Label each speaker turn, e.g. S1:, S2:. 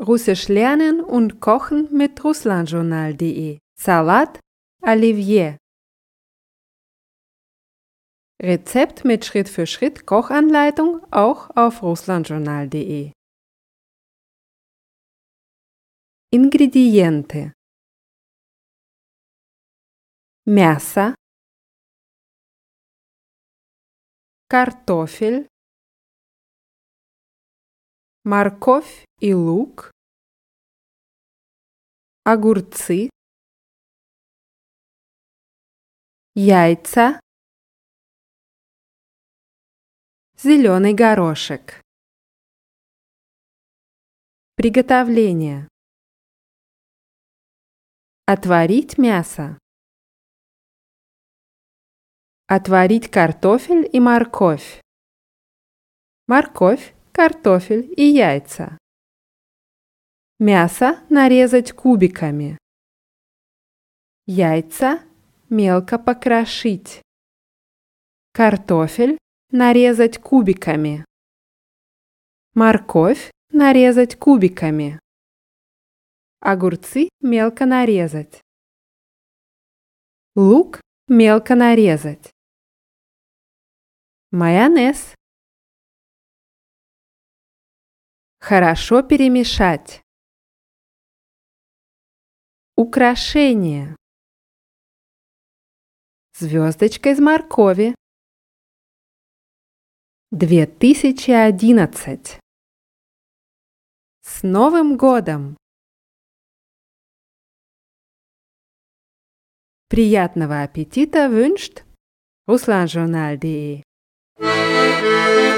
S1: Russisch lernen und kochen mit russlandjournal.de. Salat Olivier. Rezept mit Schritt-für-Schritt Kochanleitung auch auf russlandjournal.de. Ingrediente мясо, картофель, морковь и лук, огурцы, яйца, зеленый горошек. Приготовление. Отварить мясо. Отварить картофель и морковь. Морковь, картофель и яйца. Мясо нарезать кубиками. Яйца мелко покрошить. Картофель нарезать кубиками. Морковь нарезать кубиками. Огурцы мелко нарезать. Лук мелко нарезать. Майонез. Хорошо перемешать. Украшение. Звездочка из моркови. 2011. С Новым годом! Приятного аппетита wünscht russlandjournal.de
S2: Thank